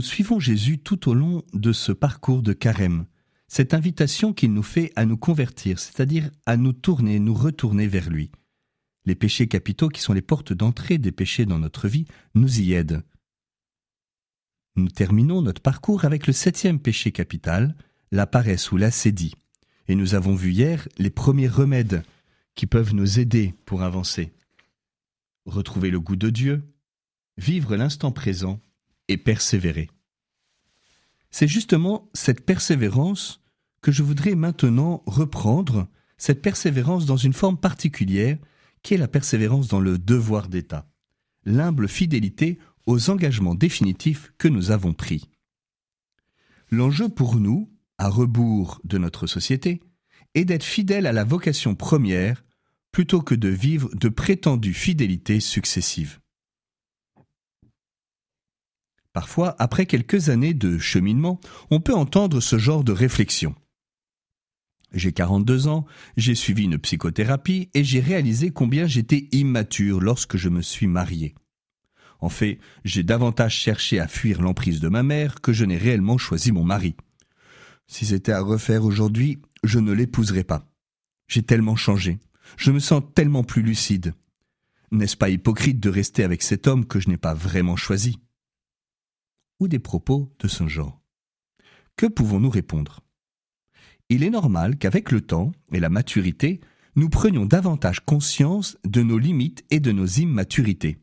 Nous suivons Jésus tout au long de ce parcours de carême, cette invitation qu'il nous fait à nous convertir, c'est-à-dire à nous tourner, nous retourner vers lui. Les péchés capitaux, qui sont les portes d'entrée des péchés dans notre vie, nous y aident. Nous terminons notre parcours avec le septième péché capital, la paresse ou l'acédie. Et nous avons vu hier les premiers remèdes qui peuvent nous aider pour avancer. Retrouver le goût de Dieu, vivre l'instant présent et persévérer. C'est justement cette persévérance que je voudrais maintenant reprendre, cette persévérance dans une forme particulière, qui est la persévérance dans le devoir d'État, l'humble fidélité aux engagements définitifs que nous avons pris. L'enjeu pour nous, à rebours de notre société, est d'être fidèle à la vocation première plutôt que de vivre de prétendues fidélités successives. Parfois, après quelques années de cheminement, on peut entendre ce genre de réflexion. J'ai 42 ans, j'ai suivi une psychothérapie et j'ai réalisé combien j'étais immature lorsque je me suis marié. En fait, j'ai davantage cherché à fuir l'emprise de ma mère que je n'ai réellement choisi mon mari. Si c'était à refaire aujourd'hui, je ne l'épouserais pas. J'ai tellement changé. Je me sens tellement plus lucide. N'est-ce pas hypocrite de rester avec cet homme que je n'ai pas vraiment choisi? Ou des propos de ce genre. Que pouvons-nous répondre? Il est normal qu'avec le temps et la maturité, nous prenions davantage conscience de nos limites et de nos immaturités.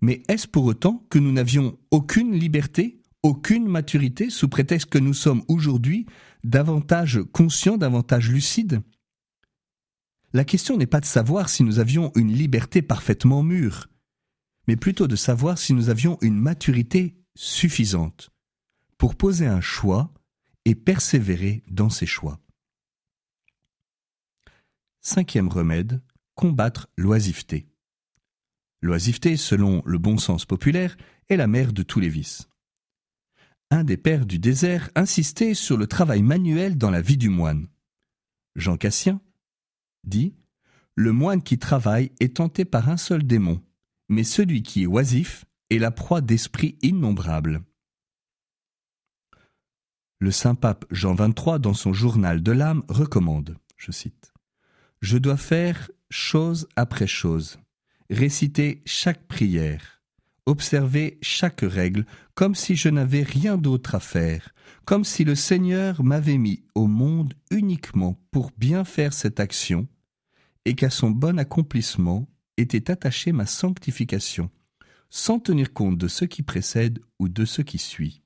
Mais est-ce pour autant que nous n'avions aucune liberté, aucune maturité, sous prétexte que nous sommes aujourd'hui davantage conscients, davantage lucides? La question n'est pas de savoir si nous avions une liberté parfaitement mûre, mais plutôt de savoir si nous avions une maturité suffisante pour poser un choix et persévérer dans ces choix. Cinquième remède, combattre l'oisiveté. L'oisiveté, selon le bon sens populaire, est la mère de tous les vices. Un des pères du désert insistait sur le travail manuel dans la vie du moine. Jean Cassien dit Le moine qui travaille est tenté par un seul démon, mais celui qui est oisif est la proie d'esprits innombrables. Le saint pape Jean XXIII, dans son journal de l'âme, recommande, je cite, Je dois faire chose après chose, réciter chaque prière, observer chaque règle, comme si je n'avais rien d'autre à faire, comme si le Seigneur m'avait mis au monde uniquement pour bien faire cette action, et qu'à son bon accomplissement était attachée ma sanctification, sans tenir compte de ce qui précède ou de ce qui suit.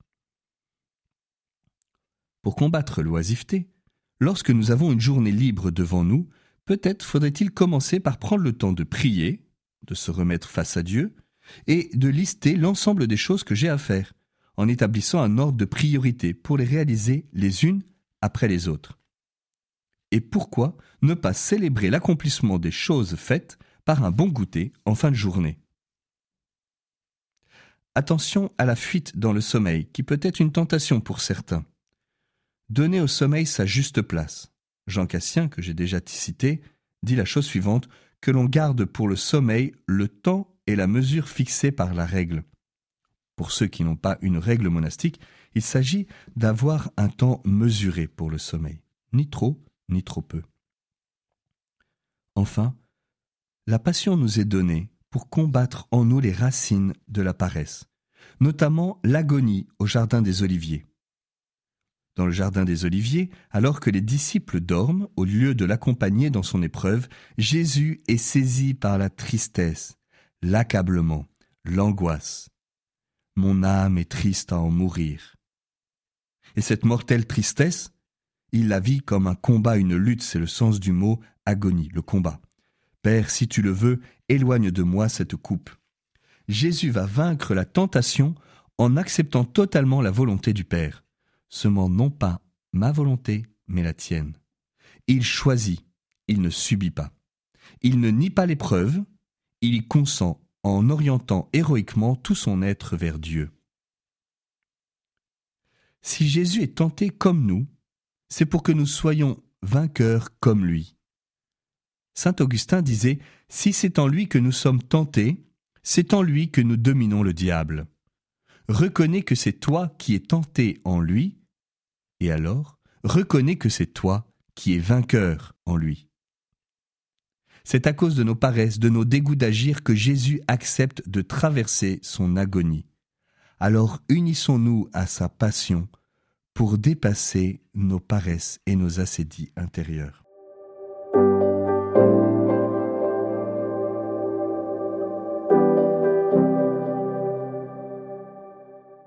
Pour combattre l'oisiveté, lorsque nous avons une journée libre devant nous, peut-être faudrait-il commencer par prendre le temps de prier, de se remettre face à Dieu et de lister l'ensemble des choses que j'ai à faire, en établissant un ordre de priorité pour les réaliser les unes après les autres. Et pourquoi ne pas célébrer l'accomplissement des choses faites par un bon goûter en fin de journée? Attention à la fuite dans le sommeil, qui peut être une tentation pour certains. Donnez au sommeil sa juste place. Jean Cassien, que j'ai déjà cité, dit la chose suivante que l'on garde pour le sommeil le temps et la mesure fixés par la règle. Pour ceux qui n'ont pas une règle monastique, il s'agit d'avoir un temps mesuré pour le sommeil, ni trop, ni trop peu. Enfin, la passion nous est donnée pour combattre en nous les racines de la paresse, notamment l'agonie au jardin des Oliviers dans le jardin des Oliviers, alors que les disciples dorment, au lieu de l'accompagner dans son épreuve, Jésus est saisi par la tristesse, l'accablement, l'angoisse. Mon âme est triste à en mourir. Et cette mortelle tristesse, il la vit comme un combat, une lutte, c'est le sens du mot agonie, le combat. Père, si tu le veux, éloigne de moi cette coupe. Jésus va vaincre la tentation en acceptant totalement la volonté du Père semant non pas ma volonté, mais la tienne. Il choisit, il ne subit pas. Il ne nie pas l'épreuve, il y consent en orientant héroïquement tout son être vers Dieu. Si Jésus est tenté comme nous, c'est pour que nous soyons vainqueurs comme lui. Saint Augustin disait, Si c'est en lui que nous sommes tentés, c'est en lui que nous dominons le diable. reconnais que c'est toi qui es tenté en lui, et alors reconnais que c'est toi qui es vainqueur en lui. C'est à cause de nos paresses, de nos dégoûts d'agir que Jésus accepte de traverser son agonie. Alors unissons-nous à sa passion pour dépasser nos paresses et nos assédies intérieures.